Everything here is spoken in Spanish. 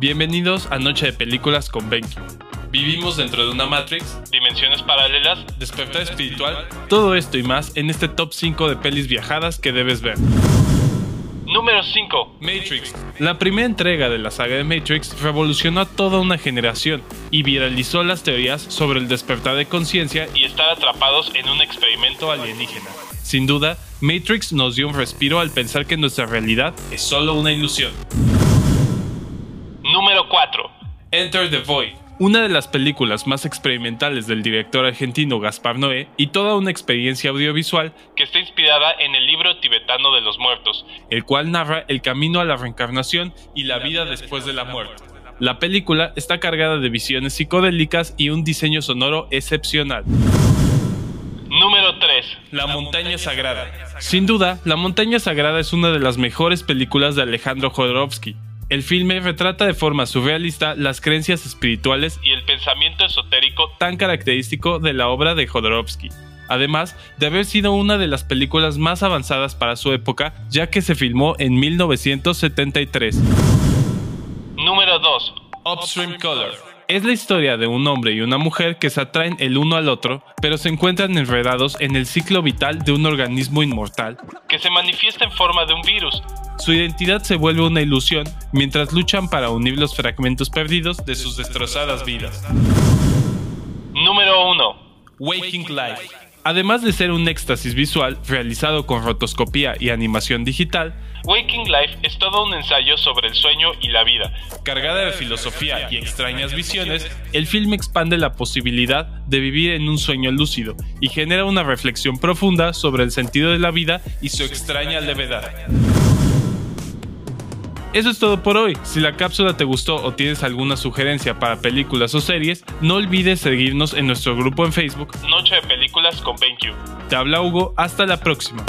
Bienvenidos a Noche de Películas con Benki. Vivimos dentro de una Matrix, dimensiones paralelas, despertar espiritual, todo esto y más en este top 5 de pelis viajadas que debes ver. Número 5. Matrix. La primera entrega de la saga de Matrix revolucionó a toda una generación y viralizó las teorías sobre el despertar de conciencia y estar atrapados en un experimento alienígena. Sin duda, Matrix nos dio un respiro al pensar que nuestra realidad es solo una ilusión. Número 4. Enter the Void. Una de las películas más experimentales del director argentino Gaspar Noé y toda una experiencia audiovisual que está inspirada en el libro tibetano de los muertos, el cual narra el camino a la reencarnación y la vida después de la muerte. La película está cargada de visiones psicodélicas y un diseño sonoro excepcional. Número 3. La montaña sagrada. Sin duda, La montaña sagrada es una de las mejores películas de Alejandro Jodorowsky. El filme retrata de forma surrealista las creencias espirituales y el pensamiento esotérico tan característico de la obra de Jodorowsky. Además de haber sido una de las películas más avanzadas para su época, ya que se filmó en 1973. Número 2. Upstream Color. Es la historia de un hombre y una mujer que se atraen el uno al otro, pero se encuentran enredados en el ciclo vital de un organismo inmortal que se manifiesta en forma de un virus. Su identidad se vuelve una ilusión mientras luchan para unir los fragmentos perdidos de sus destrozadas vidas. Número 1. Waking Life. Además de ser un éxtasis visual realizado con rotoscopía y animación digital, Waking Life es todo un ensayo sobre el sueño y la vida. Cargada de filosofía y extrañas visiones, el film expande la posibilidad de vivir en un sueño lúcido y genera una reflexión profunda sobre el sentido de la vida y su extraña levedad. Eso es todo por hoy. Si la cápsula te gustó o tienes alguna sugerencia para películas o series, no olvides seguirnos en nuestro grupo en Facebook Noche de Películas con BenQ. Te habla Hugo, hasta la próxima.